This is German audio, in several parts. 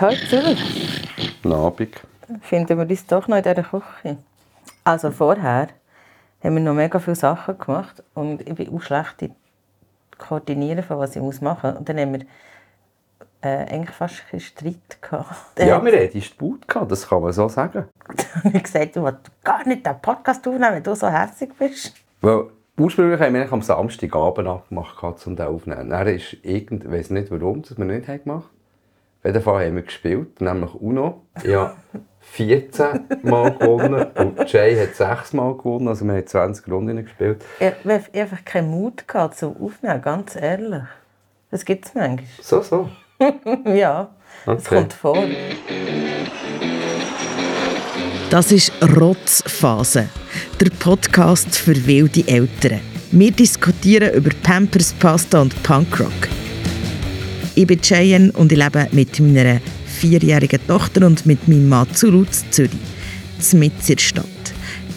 Heute Zürich Guten Abend. finden wir uns doch noch in dieser Küche. Also vorher haben wir noch mega viele Sachen gemacht und ich bin auch schlecht im Koordinieren, von was ich machen muss. Und dann haben wir äh, eigentlich fast einen Streit gehabt. Ja, wir hatten Sput gehabt, das kann man so sagen. habe ich gesagt, du willst gar nicht den Podcast aufnehmen, wenn du so herzig bist. Weil ursprünglich haben wir eigentlich am Samstagabend abgemacht, um den aufzunehmen. Dann ist irgend, ich weiß nicht warum, dass wir nicht haben gemacht haben. Auf jeden Fall haben wir gespielt, nämlich Uno. Ja, 14 Mal gewonnen und Jay hat 6 Mal gewonnen, also wir haben 20 Runden gespielt. Ich habe einfach keinen Mut gehabt zum Aufnehmen, ganz ehrlich. Das gibt es manchmal. So, so. ja, das Okay. kommt vor. Das ist Rotzphase, der Podcast für wilde Eltern. Wir diskutieren über Pampers, Pasta und Punkrock. Ich bin Cheyenne und ich lebe mit meiner vierjährigen Tochter und mit meinem Mann zu Lutz, Zürich, mitten in der Stadt.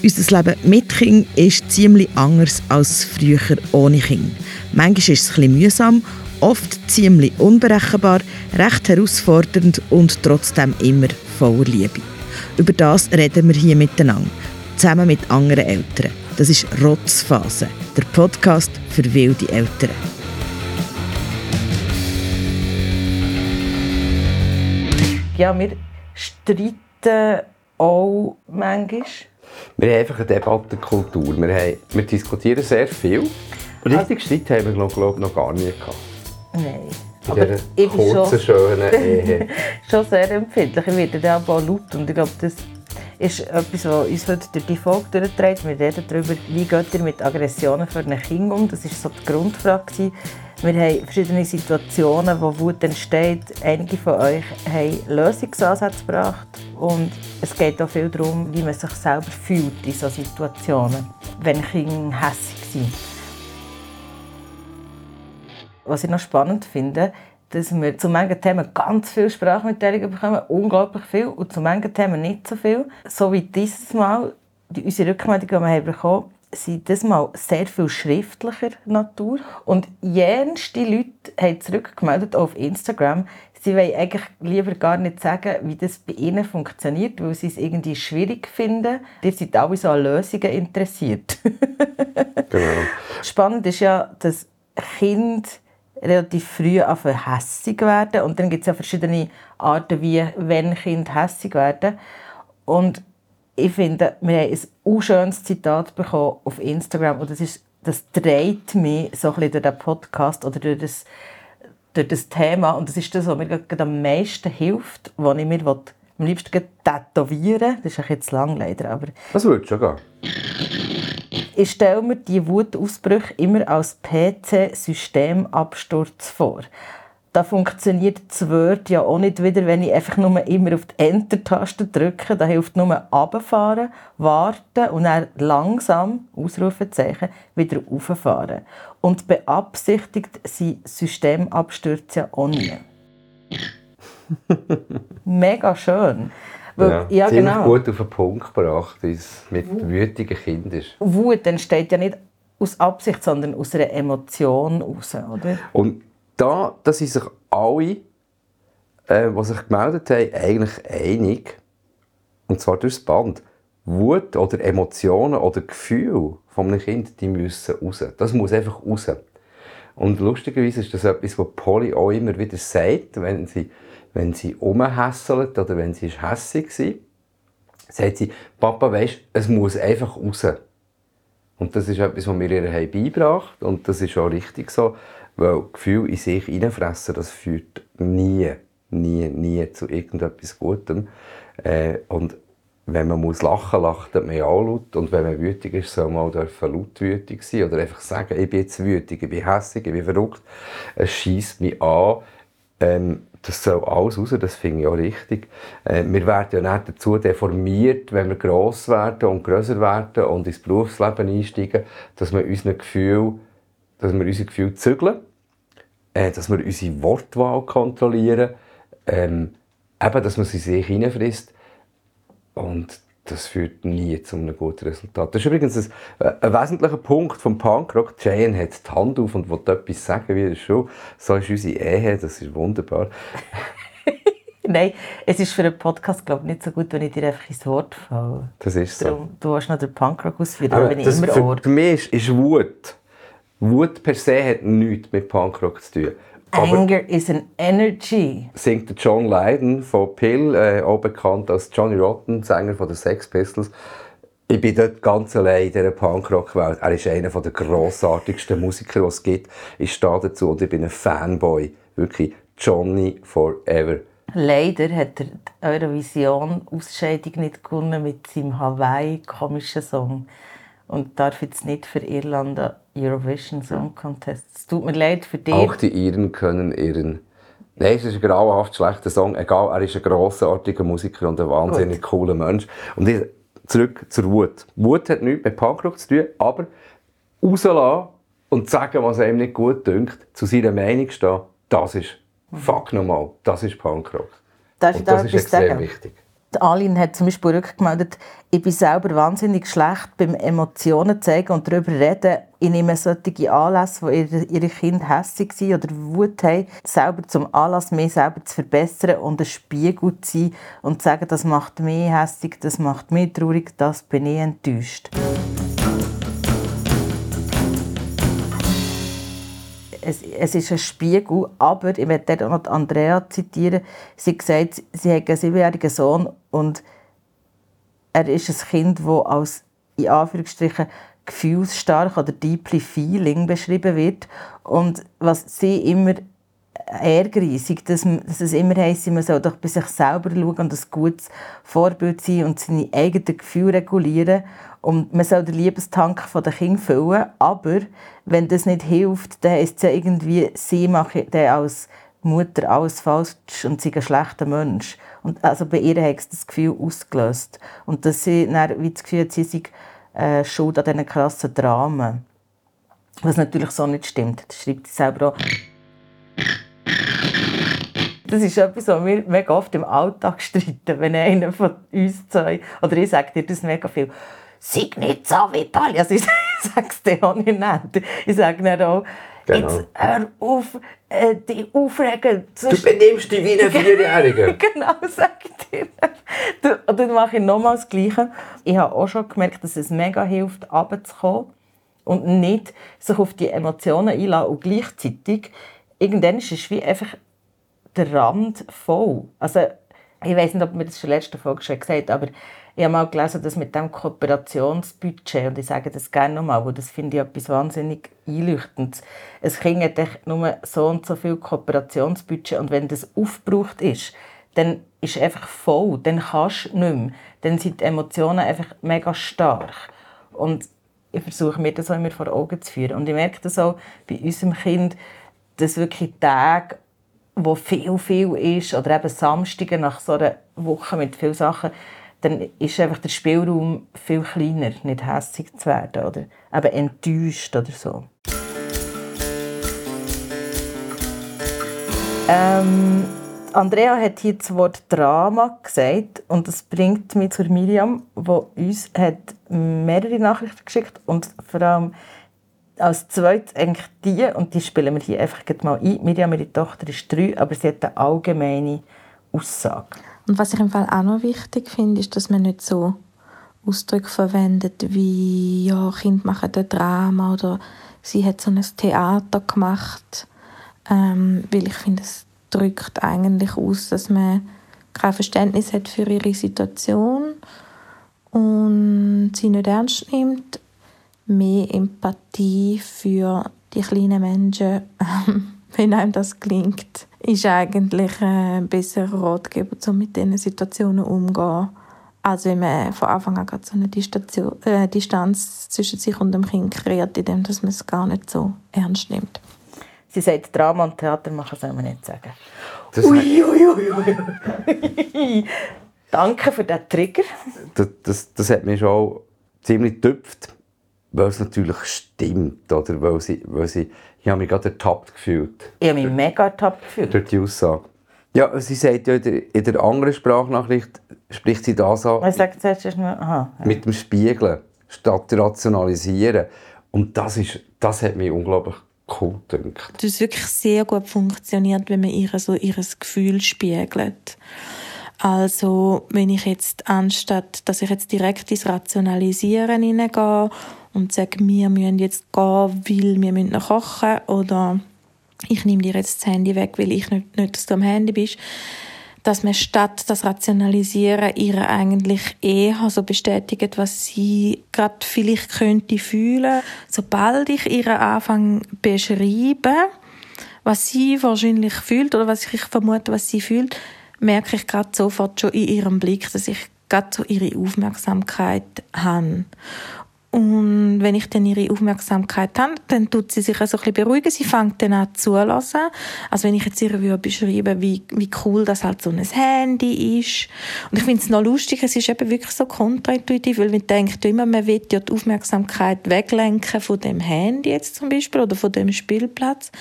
Unser Leben mit Kind ist ziemlich anders als früher ohne Kind. Manchmal ist es ein mühsam, oft ziemlich unberechenbar, recht herausfordernd und trotzdem immer voller Liebe. Über das reden wir hier miteinander, zusammen mit anderen Eltern. Das ist Rotzphase, der Podcast für wilde Eltern. Ja, wir streiten auch manchmal. Wir haben einfach eine Debattenkultur. Wir, haben, wir diskutieren sehr viel. Richtig Streit haben wir glaub, glaub, noch gar nie gehabt. Nein. In Aber dieser ich bin kurzen, schon, schönen Ehe. schon sehr empfindlich. Ich werde dann aber auch laut. Und ich glaube, das ist etwas, was uns heute durch die Folge durchträgt. Wir reden darüber, wie geht ihr mit Aggressionen für ein Kind um. Das war so die Grundfrage. Wir haben verschiedene Situationen, wo Wut entsteht. Einige von euch haben Lösungsansätze gebracht. Und es geht auch viel darum, wie man sich selber fühlt in solchen Situationen, wenn Kinder hässlich sind. Was ich noch spannend finde, dass wir zu manchen Themen ganz viel Sprachmitteilungen bekommen, unglaublich viel, und zu manchen Themen nicht so viel. So wie dieses Mal, die, unsere Rückmeldungen, die wir haben bekommen sind dieses Mal sehr viel schriftlicher Natur. Und jenste Leute haben zurückgemeldet auf Instagram, sie wollen eigentlich lieber gar nicht sagen, wie das bei ihnen funktioniert, weil sie es irgendwie schwierig finden. Ihr seid alle so an Lösungen interessiert. genau. Spannend ist ja, dass Kinder relativ früh anfangen hässig werden. Und dann gibt es ja verschiedene Arten, wie wenn Kinder hässig werden. Und ich finde, wir haben ein unschönes Zitat bekommen auf Instagram. Und das, ist, das dreht mich so ein bisschen durch den Podcast oder durch das, durch das Thema. Und das ist das, was mir am meisten hilft, was ich mir am liebsten tätowieren Das ist zu lang leider, aber Das würde schon gehen. Ich stelle mir die Wutausbrüche immer als PC-Systemabsturz vor. Da funktioniert das Word ja auch nicht wieder, wenn ich einfach nur immer auf die Enter-Taste drücke. Da hilft nur runterfahren, warten und dann langsam, Ausrufezeichen, wieder rauffahren. Und beabsichtigt sind Systemabstürze ja auch nie. Mega schön. Weil, ja, ziemlich genau. gut auf den Punkt gebracht, wie es mit wütigen Kindern ist. Wut entsteht ja nicht aus Absicht, sondern aus einer Emotion heraus, oder? Und da, da sind sich alle, äh, die sich gemeldet haben, eigentlich einig. Und zwar durchs Band. Wut oder Emotionen oder Gefühle von einem Kind, die müssen raus. Das muss einfach raus. Und lustigerweise ist das etwas, was Polly auch immer wieder sagt, wenn sie, wenn sie rumhässelt oder wenn sie hässig war. Sagt sie, Papa, weisst, es muss einfach raus. Und das ist etwas, was wir ihr haben beigebracht und das ist auch richtig so, weil Gefühle in sich hineinfressen, das führt nie, nie, nie zu irgendetwas Gutem. Äh, und wenn man muss lachen lacht man auch laut. Und wenn man wütig ist, soll man auch dürfen laut wütig sein. Oder einfach sagen, ich bin jetzt wütig, ich bin hässlich, ich bin verrückt. Es schießt mich an. Ähm, das soll alles raus, das finde ich auch richtig. Äh, wir werden ja nicht dazu deformiert, wenn wir gross werden und grösser werden und ins Berufsleben einsteigen, dass wir unsere Gefühle, dass wir unsere Gefühle zügeln, äh, dass wir unsere Wortwahl kontrollieren, ähm, eben, dass man sie sich hineinfrisst. Und das führt nie zu einem guten Resultat. Das ist übrigens ein, äh, ein wesentlicher Punkt vom Punkrock. Jane hat die Hand auf und will etwas sagen wie das schon. So ist unsere Ehe, das ist wunderbar. Nein, es ist für einen Podcast glaube ich, nicht so gut, wenn ich dir einfach ins Wort falle. Das ist so. Darum, du hast noch den Punkrock ausführen, Aber bin ich immer Ohr. für mich ist, ist Wut. Wut per se hat nichts mit Punkrock zu tun. Aber Anger is an energy. singt der John Lydon von Pill, äh, auch bekannt als Johnny Rotten, Sänger von den Sex Pistols. Ich bin dort ganz allein in dieser Punkrock-Welt. Er ist einer der grossartigsten Musiker, die es gibt. Ich stehe dazu und ich bin ein Fanboy. Wirklich Johnny forever. Leider hat er die Eurovision-Ausscheidung nicht gewonnen mit seinem Hawaii-komischen Song. Und darf jetzt nicht für Irland an Eurovision Song Contest. Es tut mir leid für dich. Auch die Iren können ihren. Nein, es ist ein grauenhaft schlechter Song. Egal, er ist ein grossartiger Musiker und ein wahnsinnig cooler Mensch. Und ich, zurück zur Wut. Wut hat nichts mit Punkrock zu tun, aber rauslassen und sagen, was einem nicht gut dünkt, zu seiner Meinung stehen, das ist, fuck nochmal, das ist Punkrock. Darf Und da das ist extrem sagen? wichtig. Die Aline hat zum Beispiel rückgemeldet, ich bin selber wahnsinnig schlecht beim Emotionen zeigen und darüber reden. Ich nehme solche Anlässe, wo ihre, ihre Kinder hässlich sind oder Wut haben, selber zum Anlass, mich selber zu verbessern und ein Spiegel zu sein und zu sagen, das macht mich hässlich, das macht mich traurig, das bin ich enttäuscht. Es, es ist ein Spiegel, aber ich möchte noch Andrea zitieren. Sie hat sie hat einen siebenjährigen Sohn und er ist ein Kind, das als in Anführungsstrichen gefühlsstark oder deeply feeling beschrieben wird. Und was sie immer ärgerlich, dass, dass es immer heisst, man soll doch bei sich selber schauen und ein gutes Vorbild sein und seine eigenen Gefühle regulieren. Und man soll den Liebestank der Kinder füllen. Aber wenn das nicht hilft, dann ist es ja irgendwie, sie machen dann als Mutter alles falsch und sie ein schlechter Mensch. Und also bei ihr hat es das Gefühl ausgelöst. Und dass sie dann wie das Gefühl hat, sie sei äh, schuld an diesen krassen Dramen. Was natürlich so nicht stimmt. Das schreibt sie selber auch. Das ist etwas, was wir mega oft im Alltag streiten, wenn einer von uns zwei, oder ich sage dir das mega viel, sei nicht so wie Pali. Also ich sage es dir auch nicht nett. Ich sage dann auch, Genau. jetzt hör auf, äh, dich aufregen. Du benimmst dich wie ein Vierjähriger. genau, sag ich dir. Und dann mache ich nochmal das Gleiche. Ich habe auch schon gemerkt, dass es mega hilft, runterzukommen und nicht sich auf die Emotionen einlassen und gleichzeitig irgendwann ist es wie einfach der Rand voll. Also, ich weiß nicht, ob mir das schon in der letzten Folge schon gesagt aber ich habe mal gelesen, dass mit dem Kooperationsbudget, und ich sage das gerne nochmal, weil das finde ich etwas wahnsinnig einleuchtendes. Hat echt nur so und so viel Kooperationsbudget und wenn das aufgebraucht ist, dann ist es einfach voll, dann kannst du nicht mehr. Dann sind die Emotionen einfach mega stark. Und ich versuche mir das auch immer vor Augen zu führen. Und ich merke das auch bei unserem Kind, dass wirklich Tage, wo viel, viel ist, oder eben Samstage nach so einer Woche mit vielen Sachen, dann ist einfach der Spielraum viel kleiner, nicht hässlich zu werden oder eben enttäuscht oder so. Ähm, Andrea hat hier das Wort Drama gesagt und das bringt mich zu Miriam, die uns hat mehrere Nachrichten geschickt und vor allem als zweites eigentlich die, und die spielen wir hier einfach mal ein. Miriam, ihre Tochter ist drei, aber sie hat eine allgemeine Aussage. Und was ich im Fall auch noch wichtig finde, ist, dass man nicht so Ausdrücke verwendet wie ja, Kind machen ein Drama oder sie hat so ein Theater gemacht. Ähm, weil ich finde, es drückt eigentlich aus, dass man kein Verständnis hat für ihre Situation und sie nicht ernst nimmt. Mehr Empathie für die kleinen Menschen, wenn einem das gelingt, ist eigentlich ein besserer Ratgeber, um mit diesen Situationen umzugehen, als wenn man von Anfang an gerade so eine Distation, äh, Distanz zwischen sich und dem Kind kreiert, indem dass man es gar nicht so ernst nimmt. Sie sagt, Drama und Theater machen soll man nicht sagen. Das, Danke für diesen Trigger. das, das, das hat mich schon ziemlich getüpft, weil es natürlich stimmt. Oder? Weil sie, weil sie, ich habe mich gerade ertappt gefühlt Ich habe mich mega ertappt gefühlt. durch die Aussage. Ja, sie sagt ja in der, in der anderen Sprachnachricht, spricht sie das an Was sagt nur- Aha. ja. mit dem Spiegeln statt rationalisieren. Und das, ist, das hat mich unglaublich cool gedacht. Das ist wirklich sehr gut funktioniert, wenn man ihr so ihr Gefühl spiegelt. Also, wenn ich jetzt anstatt, dass ich jetzt direkt ins Rationalisieren hineingehe und sage, wir müssen jetzt gehen, weil wir müssen noch kochen oder ich nehme dir jetzt das Handy weg, weil ich nicht, nicht dass du am Handy bist, dass man statt das Rationalisieren ihr eigentlich eher so bestätigt, was sie gerade vielleicht könnte fühlen. Sobald ich ihr anfange beschreiben, was sie wahrscheinlich fühlt oder was ich vermute, was sie fühlt, merke ich gerade sofort schon in ihrem Blick, dass ich gerade so ihre Aufmerksamkeit habe. Und wenn ich dann ihre Aufmerksamkeit habe, dann tut sie sich so ein bisschen beruhigen. Sie fängt dann an zu zulassen. Also wenn ich jetzt ihr würde beschreiben, wie, wie cool das halt so ein Handy ist. Und ich finde es noch lustig, es ist eben wirklich so kontraintuitiv, weil man denkt immer, man will ja die Aufmerksamkeit weglenken von dem Handy jetzt zum Beispiel oder von dem Spielplatz.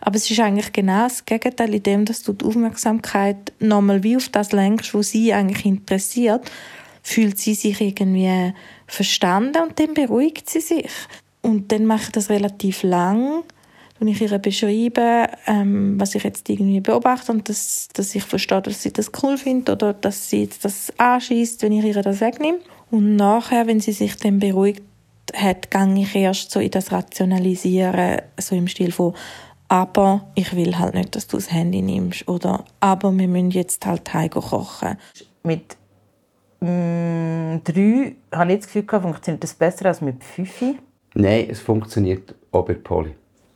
Aber es ist eigentlich genau das Gegenteil, in dem, dass du die Aufmerksamkeit nochmal wie auf das lenkst, was sie eigentlich interessiert, fühlt sie sich irgendwie verstanden und dann beruhigt sie sich. Und dann mache ich das relativ lang und ich ihr beschreibe, ähm, was ich jetzt irgendwie beobachte und dass, dass ich verstehe, dass sie das cool findet oder dass sie jetzt das anschießt, wenn ich ihr das wegnehme. Und nachher, wenn sie sich dann beruhigt hat, gehe ich erst so in das Rationalisieren, so im Stil von aber ich will halt nicht, dass du das Handy nimmst oder aber wir müssen jetzt halt heim kochen. Mit Mm, drei habe ich das Gefühl, funktioniert das besser als mit fünf. Nein, es funktioniert auch bei Polly.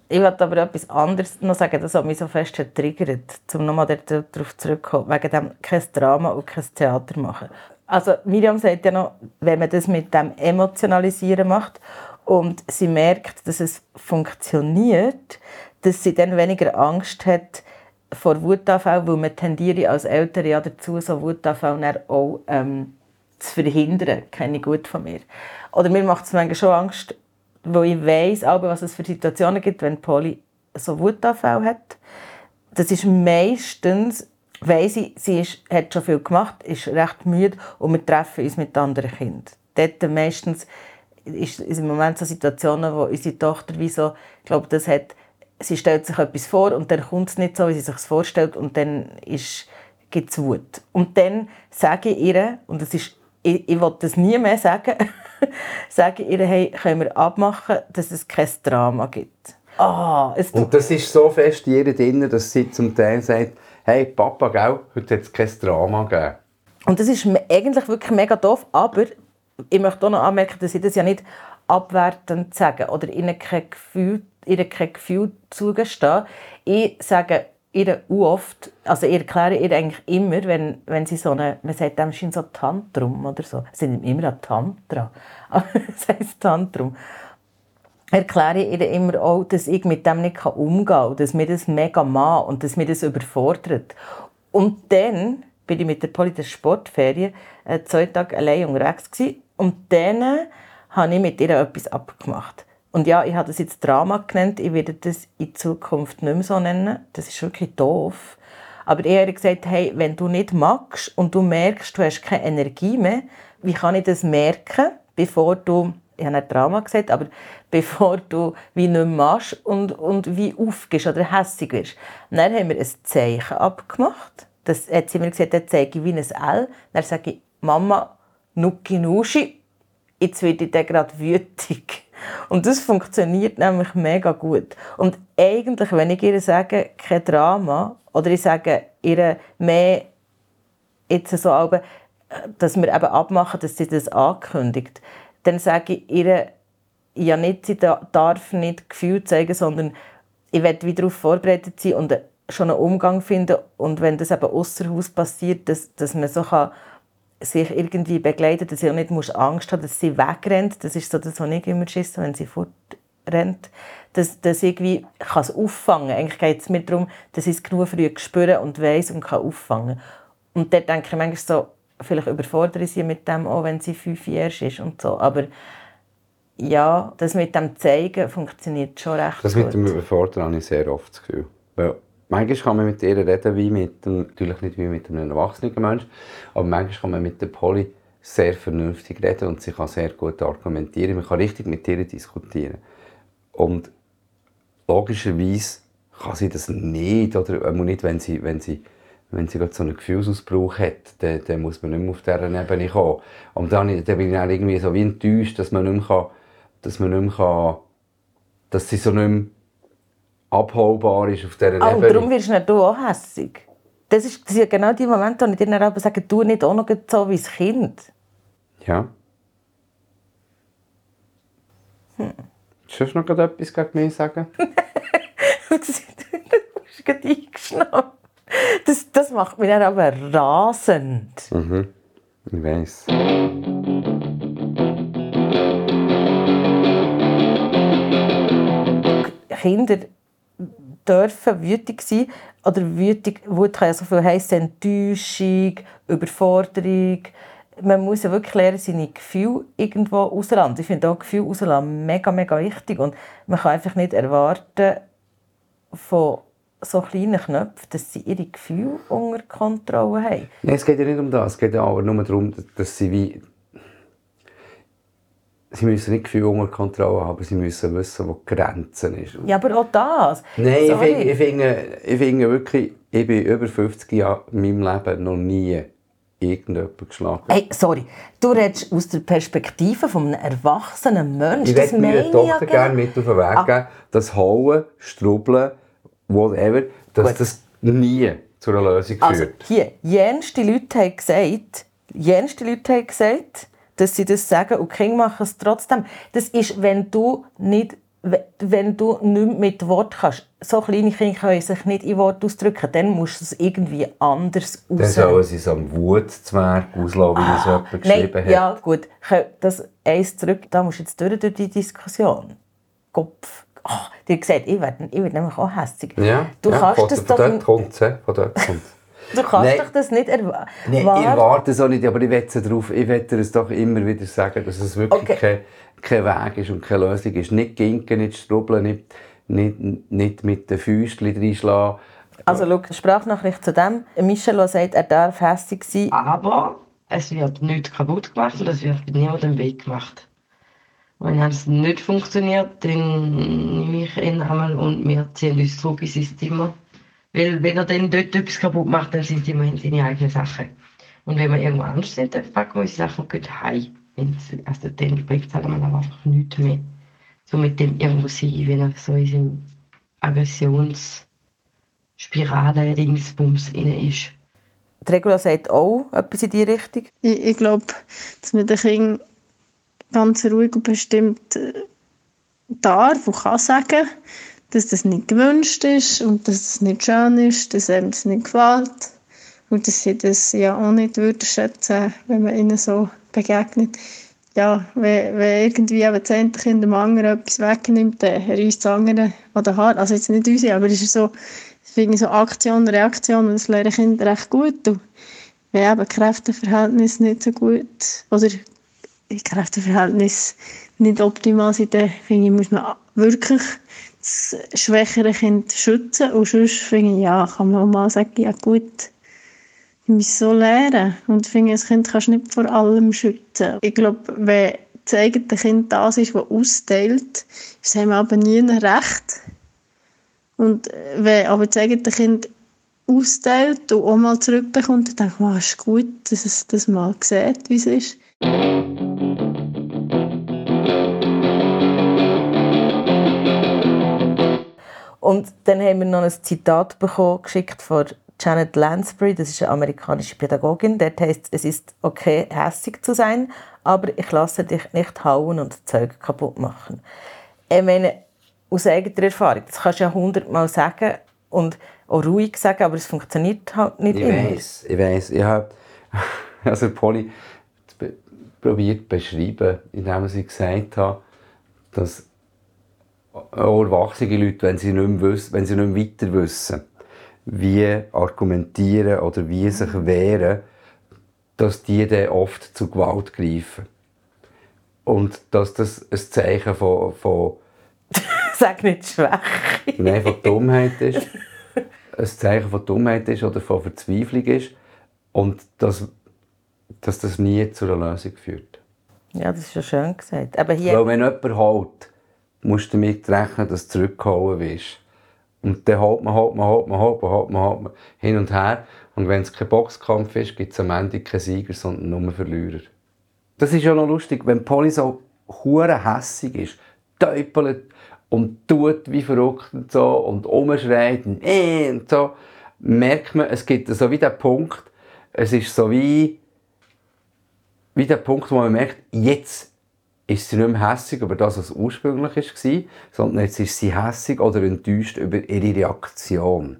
Ich wollte aber etwas anderes noch sagen, das hat mich so fest getriggert, um nochmal darauf zurückzukommen, wegen dem kein Drama und kein Theater machen. Also Miriam sagt ja noch, wenn man das mit dem Emotionalisieren macht und sie merkt, dass es funktioniert, dass sie dann weniger Angst hat, vor Wutanfall, weil man tendiere als Eltern ja dazu, so Wutanfall auch ähm, zu verhindern. Kenne ich gut von mir. Oder mir macht es manchmal schon Angst, weil ich weiss, was es für Situationen gibt, wenn Polly so Wutanfall hat. Das ist meistens, weiss ich, sie ist, hat schon viel gemacht, ist recht müde und wir treffen uns mit anderen Kindern. Dort meistens ist es im Moment so Situationen, wo unsere Tochter wie so, ich glaube, das hat sie stellt sich etwas vor und dann kommt es nicht so, wie sie sich vorstellt und dann gibt es Wut. Und dann sage ich ihr, und das ist, ich, ich will das nie mehr sagen, sage ihr, hey, können wir abmachen, dass es kein Drama gibt. Ah, es und das ist so fest in ihr drin, dass sie zum Teil sagt, hey Papa, gell, heute hat es kein Drama gegeben. Und das ist eigentlich wirklich mega doof, aber ich möchte auch noch anmerken, dass ich das ja nicht abwertend sage oder ihnen kein Gefühl ihr kein Gefühl zugestehen. Ich sage ihr oft, also ich erkläre ihr eigentlich immer, wenn, wenn sie so eine, man sagt dem so Tantrum oder so, sie nimmt immer ein Tantra, aber es heisst Tantrum, erkläre ich ihr immer auch, dass ich mit dem nicht umgehen kann, dass mir das mega macht und dass mir das überfordert. Und dann bin ich mit der Poli der Sportferien äh, zwei Tage allein unterwegs gewesen, und dann habe ich mit ihr etwas abgemacht. Und ja, ich habe das jetzt Drama genannt, ich werde das in Zukunft nicht mehr so nennen. Das ist wirklich doof. Aber ich habe gesagt, hey, wenn du nicht magst und du merkst, du hast keine Energie mehr, wie kann ich das merken, bevor du, ich habe nicht Drama gesagt, aber bevor du wie nicht machst und, und wie aufgehst oder hässig wirst. dann haben wir ein Zeichen abgemacht. Das hat sie mir gesagt, dann zeige ich wie ein L. Dann sage ich, Mama, Nuki Nuschi, jetzt werde ich gerade wütig. Und das funktioniert nämlich mega gut. Und eigentlich, wenn ich ihr sage, kein Drama, oder ich sage ihr mehr jetzt so, dass wir eben abmachen, dass sie das ankündigt, dann sage ich ihr ja nicht, sie darf nicht Gefühl zeigen, sondern ich werde wieder darauf vorbereitet sein und schon einen Umgang finden. Und wenn das eben außer Haus passiert, dass, dass man so kann sich irgendwie begleitet, dass sie auch nicht Angst haben dass sie wegrennt. Das ist so das, was ich immer schisse, wenn sie fortrennt. Dass, dass ich irgendwie kann es auffangen kann. Eigentlich geht es mir darum, dass ich es genug früh spüre und weiss und kann auffangen Und dort denke ich manchmal so, vielleicht überfordere ich sie mit dem auch, wenn sie fünf Jahre ist und so. Aber ja, das mit dem Zeigen funktioniert schon recht Das gut. mit dem Überfordern habe ich sehr oft das Gefühl. Weil Manchmal kann man mit ihr reden wie mit einem, natürlich nicht wie mit einem erwachsenen Menschen, aber manchmal kann man mit der Polly sehr vernünftig reden und sie kann sehr gut argumentieren. Man kann richtig mit ihr diskutieren. Und logischerweise kann sie das nicht, oder auch nicht, wenn sie, wenn sie, wenn sie gerade so einen Gefühlsausbruch hat, dann, dann muss man nicht mehr auf dieser Ebene kommen. Und dann, dann bin ich dann irgendwie so wie enttäuscht, dass man nicht mehr, kann, dass man nicht mehr kann, dass sie so nicht mehr abholbar ist auf dieser Ah, Ebene. darum wirst du dann auch hässig. Das, ist, das sind genau die Momente, wo ich dir dann aber sage, du nicht auch noch so wie das Kind. Ja. Hm. Willst du noch etwas gegen mich sagen? du bist gerade eingeschnappt. Das, das macht mich dann aber rasend. Ich weiss. Kinder dürfen wütig sein. Oder wütig, Wut kann ja so viel heissen, Enttäuschung, Überforderung. Man muss ja wirklich lernen, seine Gefühle irgendwo rauszulassen. Ich finde auch Gefühle rauslassen mega, mega wichtig. Und man kann einfach nicht erwarten von so kleinen Knöpfen, dass sie ihre Gefühle unter Kontrolle haben. Nein, es geht ja nicht um das. Es geht ja aber nur darum, dass sie wie... Sie müssen nicht Gefühle unter Kontrolle haben, aber sie müssen wissen, wo die Grenzen ist. Ja, aber auch das. Nein, ich Sorry. finde, ich, finde, ich finde wirklich, ich bin über 50 Jahre in meinem Leben noch nie irgendjemanden geschlagen. Hey, sorry, du redest aus der Perspektive von einem erwachsenen Menschen. Ich Das würde meiner Tochter gerne genau. mit auf den Weg Ah. geben, das Hauen, Strubbeln, whatever, dass Gut. das nie zu einer Lösung Also führt. hier, jenste Leute haben gesagt, jenste Leute haben gesagt, dass sie das sagen und Kinder machen es trotzdem. Das ist, wenn du nicht, wenn du nicht mit Wort kannst. So kleine Kinder können sich nicht in Wort ausdrücken, dann musst du es irgendwie anders Dann raus. sollen sie es am Wutzwerg auslassen, wie es jemand Nein, geschrieben hat. ja gut, das eins zurück, da musst du jetzt durch, durch die Diskussion. Kopf. Die hat gesagt, ich werde, ich werde nämlich auch hässig. Ja, du ja, kannst von, das von doch, dort kommt es, von dort kommt du kannst Nein. doch das nicht erwarten. Nein, ich erwarte es auch nicht, aber ich wette darauf, ich wette es doch immer wieder sagen, dass es wirklich Okay. kein, kein Weg ist und keine Lösung ist. Nicht ginken, nicht strubbeln, nicht, nicht, nicht mit den Füßen reinschlagen. Also schau, Sprachnachricht zu dem. Michel sagt, er darf hässig sein. Aber es wird nicht kaputt gemacht und es wird niemandem weggemacht. Wenn es nicht funktioniert, dann nehme ich ihn einmal und wir ziehen uns zurück in sein Zimmer. Weil wenn er dann dort etwas kaputt macht, dann sind es immerhin seine eigenen Sachen. Und wenn wir irgendwo anders sind, dann packen wir unsere Sachen und gehen heim. Also dann bringt es halt einfach nichts mehr. So mit dem irgendwo sein, wenn er so in seinem Aggressionsspirale Dingsbums inne ist. Die Regula sagt auch etwas in die Richtung. Ich, ich glaube, dass man den Kind ganz ruhig und bestimmt äh, darf und kann sagen, dass das nicht gewünscht ist und dass es nicht schön ist, dass einem das nicht gefällt. Und dass sie das ja auch nicht würde schätzen, wenn man ihnen so begegnet. Ja, wenn, irgendwie eben das eine Kind dem anderen etwas wegnimmt, dann reißt das andere an den Haaren. Also jetzt nicht unsere, aber es ist so, finde so Aktion, Reaktion und das lernen Kinder recht gut. Und wenn eben Kräfteverhältnis nicht so gut oder die Kräfteverhältnis nicht optimal sind, dann finde ich, muss man wirklich das schwächere Kind schützen. Und sonst finde ich, ja, kann man auch mal sagen, ja gut, ich muss so lernen. Und ich finde, ein Kind kannst du nicht vor allem schützen. Ich glaube, wenn das eigene Kind das ist, das austeilt, ist es aber nie ein Recht. Und wenn aber das eigene Kind austeilt und auch mal zurückbekommt, dann denke ich, oh, ist gut, dass es das mal sieht, wie es ist. Und dann haben wir noch ein Zitat bekommen, geschickt von Janet Lansbury, das ist eine amerikanische Pädagogin. Dort heißt es, es ist okay, hässig zu sein, aber ich lasse dich nicht hauen und Zeug kaputt machen. Ich meine, aus eigener Erfahrung, das kannst du ja hundertmal sagen und auch ruhig sagen, aber es funktioniert halt nicht Ich immer. weiß, ich weiß. Ich habe also Polly probiert zu beschreiben, indem sie gesagt hat, dass erwachsene Leute, wenn sie nicht mehr, wissen, wenn sie nicht mehr weiter wissen, wie argumentieren oder wie sich wehren, dass die dann oft zu Gewalt greifen. Und dass das ein Zeichen von, von Sag nicht schwach. Nein, von Dummheit ist. Ein Zeichen von Dummheit ist oder von Verzweiflung ist. Und dass, dass das nie zu einer Lösung führt. Ja, das ist ja schön gesagt. Aber hier, Weil wenn jemand holt, musst du damit rechnen, dass du zurückgehauen wirst. Und dann holt man, holt man, holt man, holt man, holt man, holt man, hin und her. Und wenn es kein Boxkampf ist, gibt es am Ende keinen Sieger, sondern nur Verlierer. Das ist ja noch lustig, wenn Polly so hure hässig ist, täupelt und tut wie verrückt und so und umschreit und, äh und so, merkt man, es gibt so wie den Punkt, es ist so wie, wie der Punkt, wo man merkt, jetzt ist sie nicht mehr hässig über das, was ursprünglich war, sondern jetzt ist sie hässig oder enttäuscht über ihre Reaktion.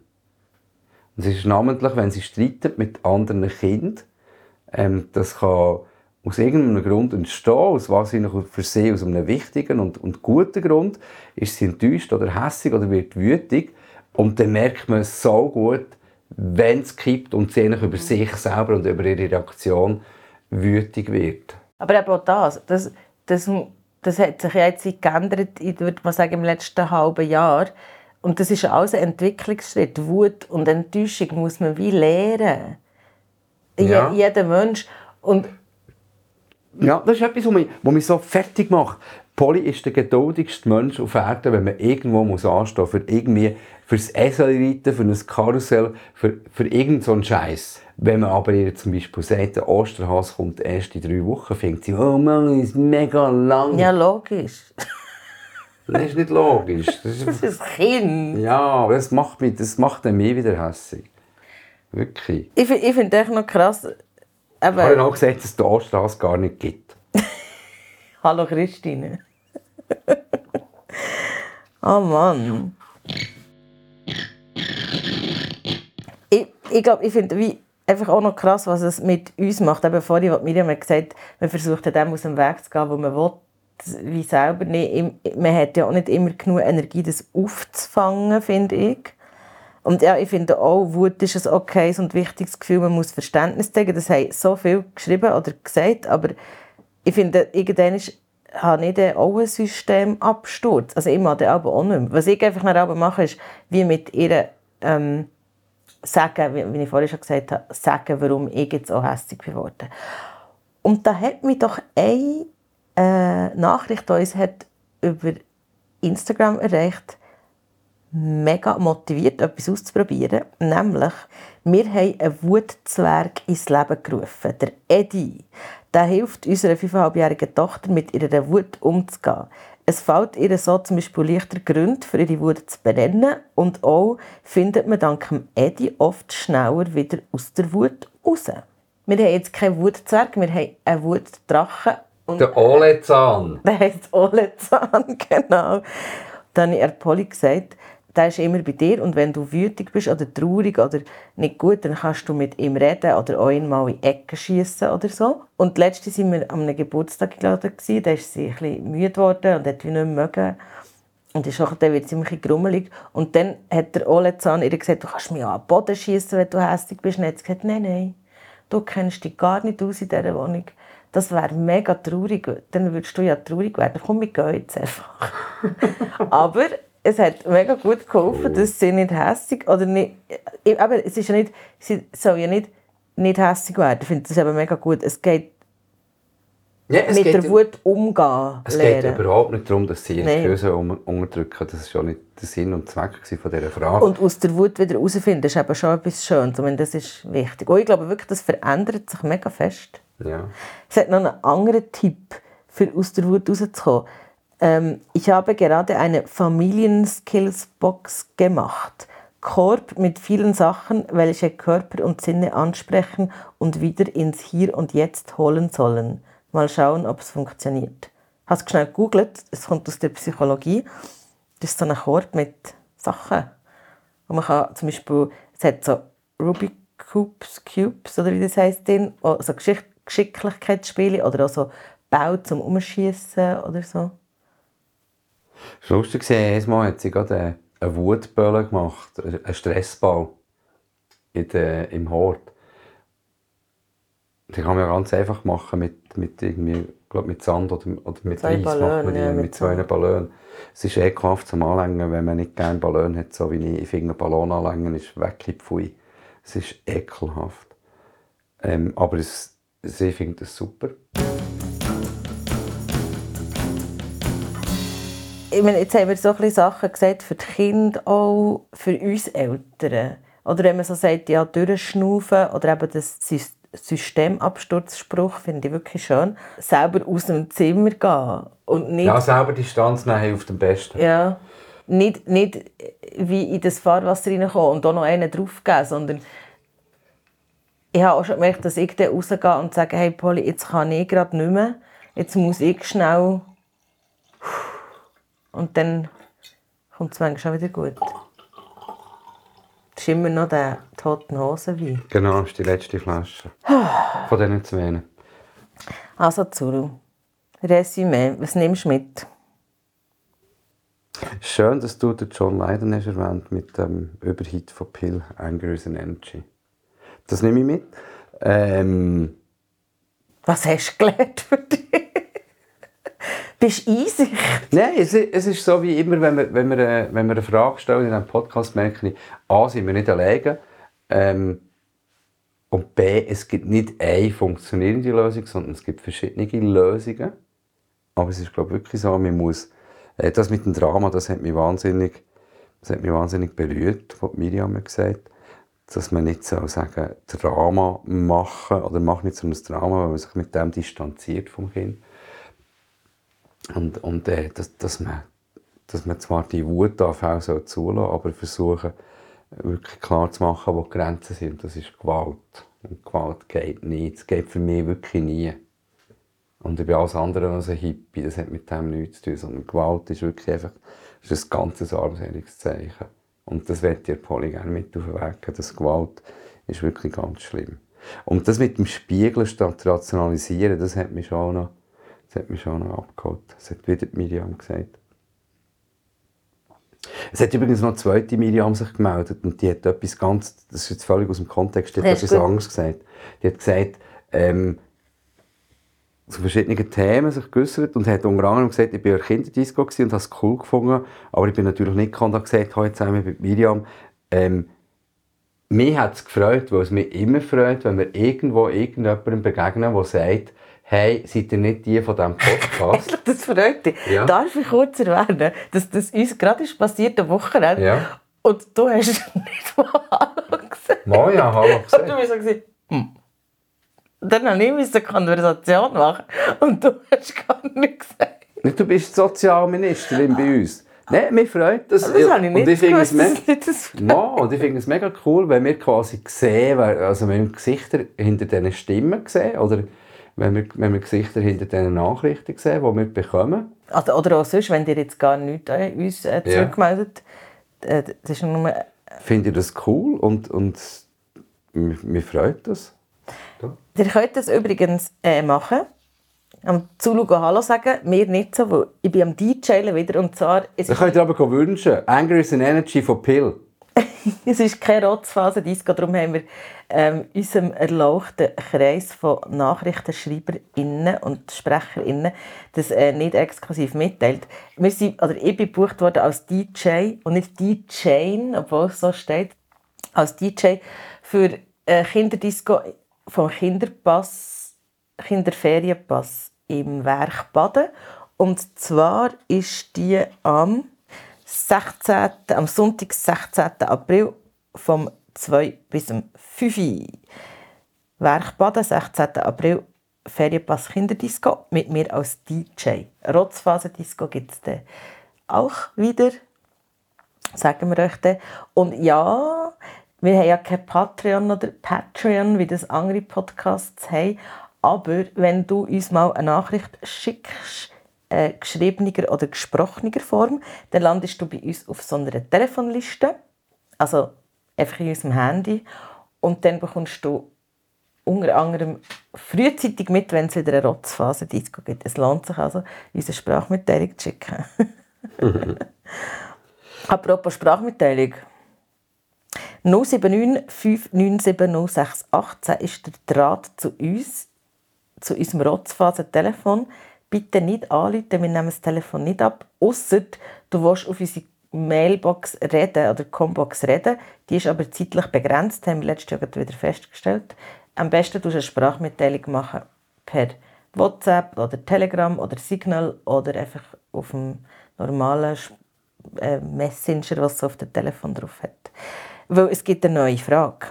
Und es ist namentlich, wenn sie streitet mit anderen Kindern, ähm, das kann aus irgendeinem Grund entstehen, aus wahrscheinlich für sie aus einem wichtigen und, und guten Grund, ist sie enttäuscht oder hässig oder wird wütig. Und dann merkt man so gut, wenn es kippt und sie über sich selber und über ihre Reaktion wütig wird. Aber eben auch das, das, das, das hat sich jetzt geändert, ich würde mal sagen, im letzten halben Jahr. Und das ist alles ein Entwicklungsschritt. Wut und Enttäuschung muss man wie lernen. Ja. Je, jeder Mensch. Und Ja, das ist etwas, was mich, was mich so fertig macht. Polly ist der geduldigste Mensch auf Erden, wenn man irgendwo muss anstehen muss, für irgendwie, fürs Eselreiten, für ein Karussell, für, für irgendeinen so Scheiß. Wenn man aber ihr zum Beispiel sagt, der Osterhase kommt erst in drei Wochen, fängt sie, oh Mann, ist mega lang. ja, logisch. Das ist nicht logisch. Das ist, Das ist ein Kind. ja, aber das macht, mich, das macht mich wieder hässlich. Wirklich. Ich, ich finde echt noch krass. Ich habe auch gesagt, dass es die Osterhase gar nicht gibt. Hallo Christine. oh Mann. Ich, ich glaube, ich finde wie einfach auch noch krass, was es mit uns macht. Eben vorhin, was Miriam hat gesagt man versucht dem aus dem Weg zu gehen, wo man will, wie selber nicht. Man hat ja auch nicht immer genug Energie, das aufzufangen, finde ich. Und ja, ich finde auch, Wut ist ein okayes und wichtiges Gefühl, man muss Verständnis zeigen. Das haben so viel geschrieben oder gesagt, aber ich finde, irgendwann ist, habe ich dann auch einen Systemabsturz. Also ich mache den aber auch nicht mehr. Was ich einfach nach mache, ist, wie mit ihr ähm, sagen, wie, wie ich vorhin schon gesagt habe, sagen, warum ich jetzt auch hässlich geworden Und da hat mich doch eine äh, Nachricht, die uns hat über Instagram erreicht mega motiviert, etwas auszuprobieren. Nämlich, wir haben einen Wutzwerg ins Leben gerufen. Der Edi. Der hilft unserer 5,5-jährigen Tochter, mit ihrer Wut umzugehen. Es fällt ihr so zum Beispiel leichter Gründe, für ihre Wut zu benennen. Und auch findet man dank dem Edi oft schneller wieder aus der Wut raus. Wir haben jetzt keinen Wutzwerg, wir haben einen Wutdrachen. Und Der Olezahn. der heisst Olezahn, genau. Dann habe ich der Polly gesagt, der ist immer bei dir und wenn du wütig bist oder traurig oder nicht gut, dann kannst du mit ihm reden oder auch ihn mal in die Ecke schiessen oder so. Und letzte waren wir an einem Geburtstag geladen, gewesen. da ist sie ein bisschen müde geworden und hat wie nicht mehr mögen. Und ist auch, dann wird sie ein bisschen grummelig. Und dann hat der Olezahn ihr gesagt, du kannst mich auch an den Boden schiessen, wenn du hässlich bist. Und hat sie gesagt, nein, nein, du kennst dich gar nicht aus in dieser Wohnung. Das wäre mega traurig. Dann würdest du ja traurig werden. Komm, wir gehen jetzt einfach. Aber es hat mega gut geholfen, dass sie nicht hässig oder nicht. äh, Aber es ist ja nicht, sie soll ja nicht, nicht hässig werden. Ich finde das aber mega gut. Es geht Ja, es mit geht, der Wut umgehen es geht lernen. überhaupt nicht darum, dass sie ihre Gefühle un unterdrücken. Das war ja nicht der Sinn und Zweck von dieser Frage. Und aus der Wut wieder herausfinden, ist eben schon etwas Schönes. Ich meine, das ist wichtig. Und ich glaube wirklich, das verändert sich mega fest. ja. Es hat noch einen anderen Tipp, für aus der Wut rauszukommen. Ähm, ich habe gerade eine Familienskills-Box gemacht. Korb mit vielen Sachen, welche Körper und Sinne ansprechen und wieder ins Hier und Jetzt holen sollen. Mal schauen, ob es funktioniert. Hast schnell gegoogelt, es kommt aus der Psychologie. Das ist so ein Korb mit Sachen. Und man kann zum Beispiel, es hat so Rubik Cubes, Cubes oder wie das heisst, drin, also Geschick Geschicklichkeitsspiele oder auch so Bau zum Umschießen oder so. Es war lustig, einmal hat sie gerade eine, eine Wutbölle gemacht, einen Stressball in der, im Hort. Die kann man ja ganz einfach machen mit, mit, irgendwie, glaub, mit Sand oder, oder mit Zwei man die, ja, mit, mit zwei. Ballonen. Es ist ekelhaft zum Anlängen, wenn man nicht gerne Ballon hat, so wie ich. Ich finde, Ballon anlängen ist wirklich pfui. Es ist ekelhaft. Ähm, aber es, sie findet es super. Ich meine, jetzt haben wir so ein Sachen gesagt für die Kinder auch, für uns Eltern. Oder wenn man so sagt, ja, durchschnaufen oder eben das Systemabsturzspruch finde ich wirklich schön. Selber aus dem Zimmer gehen und nicht... Ja, selber Distanz nehmen hilft am besten. Ja, nicht, nicht wie in das Fahrwasser reinkommen und da noch einen draufgeben, sondern ich habe auch schon gemerkt, dass ich dann rausgehe und sage, hey Polly, jetzt kann ich gerade nicht mehr, jetzt muss ich schnell und dann kommt es manchmal schon wieder gut. Das ist immer noch der toten Hosenwein. Genau, das ist die letzte Flasche. Von diesen zwei. Also Zuru, Resümee, was nimmst du mit? Schön, dass du den John Lydon hast erwähnt mit dem Überhit von Pill, Anger is an Energy. Das nehme ich mit. Ähm, Was hast du gelernt für dich? Bist Einsicht? Nein, es, ist- es ist so wie immer, wenn wir, wenn wir, äh, wenn wir eine Frage stellen in einem Podcast, merke ich, A, sind wir nicht alleine. Ähm, und B, es gibt nicht eine funktionierende Lösung, sondern es gibt verschiedene Lösungen. Aber es ist, glaube ich, wirklich so, man muss, äh, das mit dem Drama, das hat mich wahnsinnig, das hat mich wahnsinnig berührt, was Miriam hat gesagt dass man nicht so sagen, Drama machen oder mach nicht so ein Drama, weil man sich mit dem distanziert vom Kind. Und, und äh, dass, dass, man, dass man zwar die Wut darf auch so zulassen, aber versuchen, wirklich klar zu machen, wo die Grenzen sind. Das ist Gewalt. Und Gewalt geht nicht. Es geht für mich wirklich nie. Und ich bin alles andere als ein Hippie. Das hat mit dem nichts zu tun. Sondern Gewalt ist wirklich einfach ist ein ganzes Armseligungszeichen. Und das wird dir Polly gerne mit auf den Weg geben. Das Gewalt ist wirklich ganz schlimm. Und das mit dem Spiegeln statt rationalisieren, das hat mich schon noch, das hat mich schon noch abgeholt. Das hat wieder die Miriam gesagt. Es hat übrigens noch eine zweite Miriam sich gemeldet und die hat etwas ganz, das ist jetzt völlig aus dem Kontext, die hat Ja, etwas anderes gesagt. Die hat gesagt, ähm, zu verschiedenen Themen sich geäußert und hat unter anderem gesagt, ich war in der Kinderdisco und habe es cool gefunden, aber ich bin natürlich nicht und habe gesagt, heute zusammen mit Miriam, ähm, mich hat es gefreut, weil es mich immer freut, wenn wir irgendwo irgendjemandem begegnen, der sagt, hey, seid ihr nicht die von diesem Podcast? Das freut dich. Ja. Darf ich kurz erwähnen, dass das uns gerade ist passiert am Wochenende Ja. und du hast nicht mal Hallo gesagt. Moja, hallo Und du gesagt. bist so, gewesen, hm. Dann habe ich eine Konversation machen und du hast gar nichts gesagt. Du bist Sozialministerin bei uns. Nein, mir freut das. Das habe ich Und nicht ich finde es me- Ja, und ich finde es mega cool, wenn wir quasi sehen, also wenn wir Gesichter hinter diesen Stimmen sehen oder wenn wir, wenn wir Gesichter hinter diesen Nachrichten sehen, die wir bekommen. Also, oder auch sonst, wenn dir jetzt gar nichts äh, uns äh, zurückmeldet. Äh, das ist nur... Finde ich das cool und, und mich, mich freut das. Ihr könnt das übrigens äh, machen. Am Zulu Hallo sagen, mir nicht so, weil ich bin am DJen wieder und zwar, Das ist, könnt ihr aber wünschen. Anger is an Energy von Pill. es ist keine Rotzphase-Disco, darum haben wir ähm, unserem erlauchten Kreis von NachrichtenschreiberInnen und SprecherInnen das äh, nicht exklusiv mitteilt. Wir sind, oder ich bin gebucht worden als DJ und nicht DJ, obwohl es so steht, als DJ für äh, Kinderdisco vom Kinderpass, Kinderferienpass im Werk Baden. Und zwar ist die am 16., am Sonntag, 16. April vom 2 bis zum 5 Uhr. Werk Baden, 16. April, Ferienpass Kinderdisco mit mir als DJ. Rotzphase-Disco gibt es dann auch wieder sagen wir euch dann. Und ja, wir haben ja kein Patreon oder Patreon, wie das andere Podcasts haben. Aber wenn du uns mal eine Nachricht schickst, äh, geschriebener oder gesprochener Form, dann landest du bei uns auf so einer Telefonliste. Also einfach in unserem Handy. Und dann bekommst du unter anderem frühzeitig mit, wenn es wieder eine Rotzphase-Disco gibt. Es lohnt sich also, unsere Sprachmitteilung zu schicken. Apropos Sprachmitteilung. 079 597 0618 ist der Draht zu uns, zu unserem Rotzphasen-Telefon. Bitte nicht anrufen, wir nehmen das Telefon nicht ab, ausser du willst auf unsere Mailbox reden oder Combox reden. Die ist aber zeitlich begrenzt, haben wir letztes Jahr wieder festgestellt. Am besten tust du eine Sprachmitteilung machen per WhatsApp oder Telegram oder Signal oder einfach auf dem normalen äh, Messenger, was es auf dem Telefon drauf hat. Weil es gibt eine neue Frage.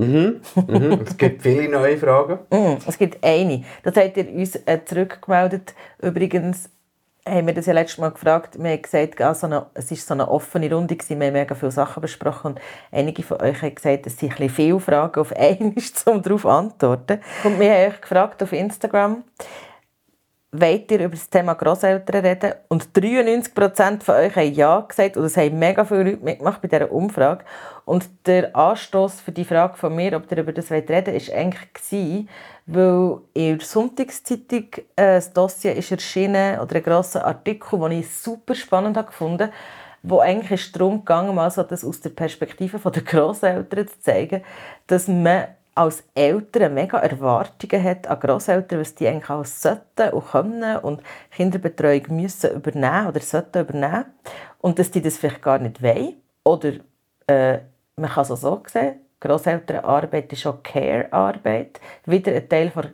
Mhm. Mhm. Es gibt viele neue Fragen. Mhm. Es gibt eine. Das habt ihr uns äh, zurückgemeldet. Übrigens haben wir das ja letztes Mal gefragt. Wir haben gesagt, ah, so eine, es war so eine offene Runde. Gewesen. Wir haben mega viele Sachen besprochen. Und einige von euch haben gesagt, es sind ein bisschen viele Fragen auf einmal, um darauf zu antworten. Und wir haben euch gefragt auf Instagram, wollt ihr über das Thema Grosseltern reden? Und 93% von euch haben Ja gesagt und es haben mega viele Leute mitgemacht bei dieser Umfrage. Und der Anstoß für die Frage von mir, ob ihr über das reden wollt, war eigentlich, weil in der Sonntagszeitung äh, ein Dossier ist erschienen oder ein grosser Artikel, den ich super spannend fand, wo eigentlich darum ging, mal so das aus der Perspektive der Grosseltern zu zeigen, dass man als Eltern mega Erwartungen hat an Grosseltern, was die eigentlich alles sollten und können und Kinderbetreuung müssen übernehmen oder sollten übernehmen und dass die das vielleicht gar nicht wollen. Oder äh, man kann es auch so sehen, Grosselternarbeit ist auch Care-Arbeit. Wieder ein Teil von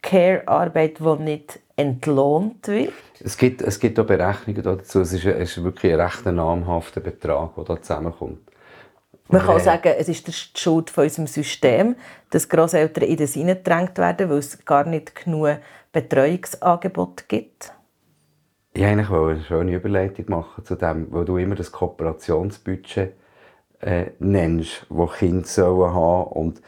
Care-Arbeit, die nicht entlohnt wird. Es gibt, es gibt auch Berechnungen dazu. Es ist, es ist wirklich ein recht namhafter Betrag, der da zusammenkommt. Man kann sagen, es ist die Schuld von unserem System, dass Grosseltern in das hineingedrängt werden, weil es gar nicht genug Betreuungsangebote gibt. Ich wollte eigentlich eine schöne Überleitung machen zu dem, weil du immer das Kooperationsbudget äh, nennst, das Kinder sollen haben und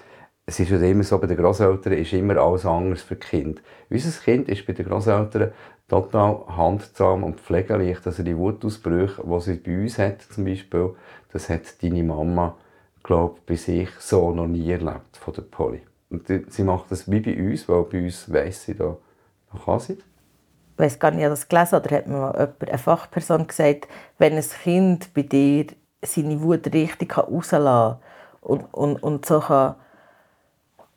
es ist immer so, bei den Großeltern ist immer alles anders für Kind. Unser Kind ist bei den Großeltern total handzahm und pflegeleicht. Also die Wutausbrüche, die sie bei uns hat, zum Beispiel, das hat deine Mama, glaube bei sich so noch nie erlebt von der Polly. Und sie macht das wie bei uns, weil bei uns weiss sie da, da kann sie. Ich weiß gar nicht, ob das gelesen oder hat mir mal jemand, eine Fachperson gesagt, wenn ein Kind bei dir seine Wut richtig rauslassen kann und, und, und so kann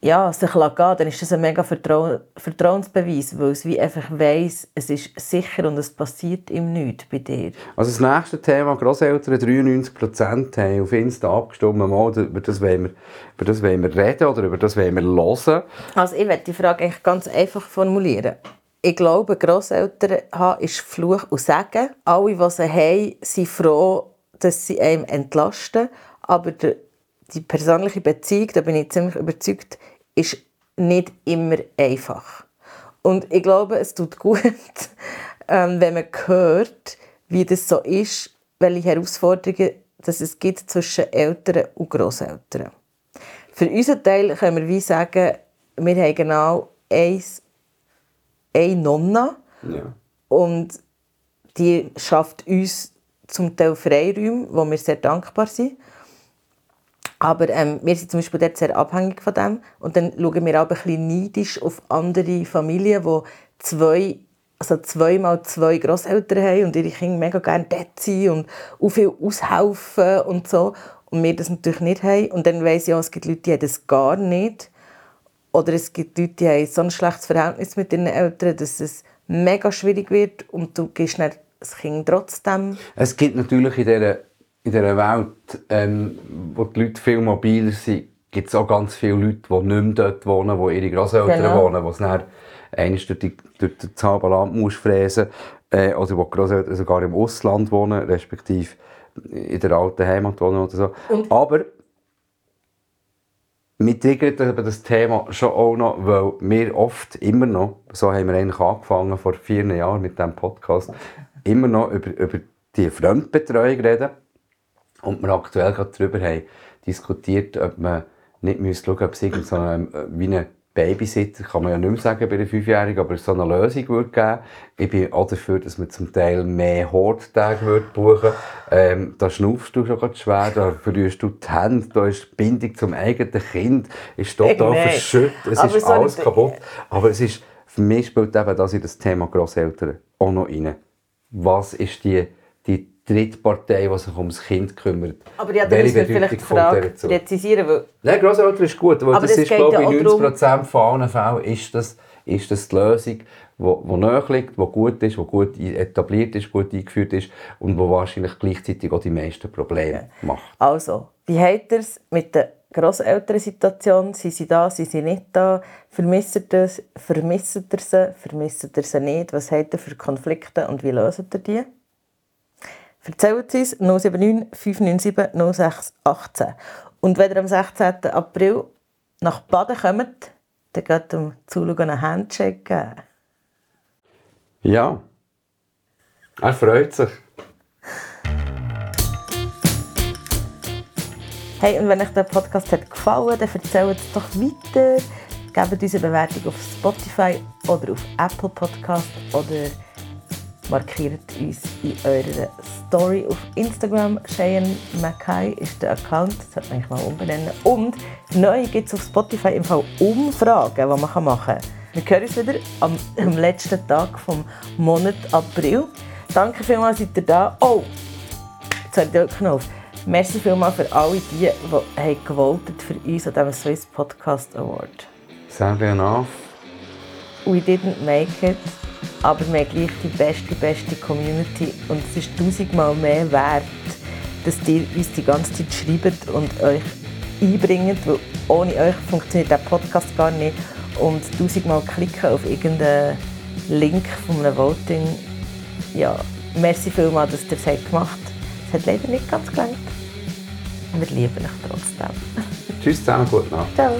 ja, sich gehen dann ist das ein mega Vertrau Vertrauensbeweis, weil es wie einfach weiss, es ist sicher und es passiert ihm nichts bei dir. Also das nächste Thema, Grosseltern, 93% haben auf Insta abgestimmt, mal, über, das wollen wir, über das wollen wir reden oder über das wollen wir hören. Also ich werde die Frage eigentlich ganz einfach formulieren. Ich glaube, Grosseltern haben ist Fluch und Segen. Alle, die sie haben, sind froh, dass sie einem entlasten, aber der die persönliche Beziehung, da bin ich ziemlich überzeugt, ist nicht immer einfach. Und ich glaube, es tut gut, ähm, wenn man hört, wie das so ist, welche Herausforderungen dass es gibt zwischen Eltern und Großeltern. Für unseren Teil können wir wie sagen, wir haben genau eins, eine Nonna ja. und die schafft uns zum Teil Freiräume, wo wir sehr dankbar sind. Aber ähm, wir sind zum Beispiel dort sehr abhängig von dem. Und dann schauen wir auch ein bisschen neidisch auf andere Familien, die zwei, also zweimal zwei Großeltern haben und ihre Kinder mega gerne dort sind und auch viel aushelfen und so. Und wir das natürlich nicht haben. Und dann weiss ich auch, es gibt Leute, die haben das gar nicht. Oder es gibt Leute, die haben so ein schlechtes Verhältnis mit ihren Eltern, dass es mega schwierig wird und du gehst dann das Kind trotzdem. Es gibt natürlich in dieser in dieser Welt, ähm, wo die Leute viel mobiler sind, gibt es auch ganz viele Leute, die nicht mehr dort wohnen, wo ihre Großeltern genau. wohnen, wo es dann einmal durch, die, durch das halbe Land muss fräsen äh, oder wo die Großeltern sogar im Ausland wohnen, respektive in der alten Heimat wohnen oder so. Und? Aber mich triggert das Thema schon auch noch, weil wir oft immer noch, so haben wir eigentlich angefangen vor vier Jahren mit diesem Podcast, immer noch über, über die Fremdbetreuung reden. Und wir aktuell gerade darüber haben diskutiert, ob man nicht müsste schauen, ob es irgend so eine, wie eine Babysitter, kann man ja nicht mehr sagen bei einer Fünfjährigen, aber so eine Lösung würde geben. Ich bin auch dafür, dass man zum Teil mehr Horttage würde buchen ähm, Da schnaufst du schon ganz schwer, da verlierst du die Hände, da ist die Bindung zum eigenen Kind ist total hey, verschüttet, es aber ist alles kaputt. Aber es ist, für mich spielt eben das in das Thema Grosseltern auch noch rein. Was ist die, die Drittpartei, die sich ums Kind kümmert. Aber ja, dann müssen wir vielleicht die Frage präzisieren. Weil Nein, Grosseltern ist gut, weil das ist, glaube ich, in 90% von allen Fällen ist das, ist das die Lösung, die nahe liegt, die gut ist, die gut etabliert ist, gut eingeführt ist und die wahrscheinlich gleichzeitig auch die meisten Probleme macht. Also, wie habt ihr es mit den Grosselternsituation? Sind sie da, sind sie nicht da? Vermisst ihr das? Vermisst ihr sie? Vermisst ihr sie nicht? Was habt ihr für Konflikte und wie löst ihr die? Erzählt es uns 079 597 06 18. Und wenn ihr am 16. April nach Baden kommt, dann geht um Zuschauen einen Handshake geben. Ja. Er freut sich. Hey, und wenn euch der Podcast hat gefallen dann erzählt es doch weiter. Gebt uns eine Bewertung auf Spotify oder auf Apple Podcast oder markiert uns in eurer Story auf Instagram. Cheyenne Mackay ist der Account, das sollte man mal umbenennen. Und neu gibt es auf Spotify im Fall Umfragen, die man machen kann. Wir hören uns wieder am, am letzten Tag vom Monat April. Danke vielmals, seid ihr da. Oh, jetzt habe ich den. Merci vielmals für alle die, die gewotet für uns an diesem Swiss Podcast Award. Sadly enough. We didn't make it, aber wir haben gleich die beste, beste Community und es ist tausendmal mehr wert, dass ihr uns die ganze Zeit schreibt und euch einbringt, weil ohne euch funktioniert der Podcast gar nicht und tausendmal klicken auf irgendeinen Link von einem Voting. Ja, merci vielmals, dass ihr es gemacht habt. Es hat leider nicht ganz gelangt. Wir lieben euch trotzdem. Tschüss zusammen, gute Nacht. Ciao.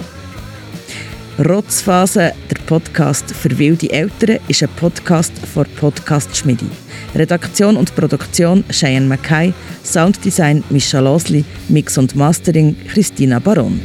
Rotzphase, der Podcast für wilde Eltern, ist ein Podcast von Podcast Schmidi. Redaktion und Produktion Cheyenne Mackay, Sounddesign Mischa Losli, Mix und Mastering Christina Baron.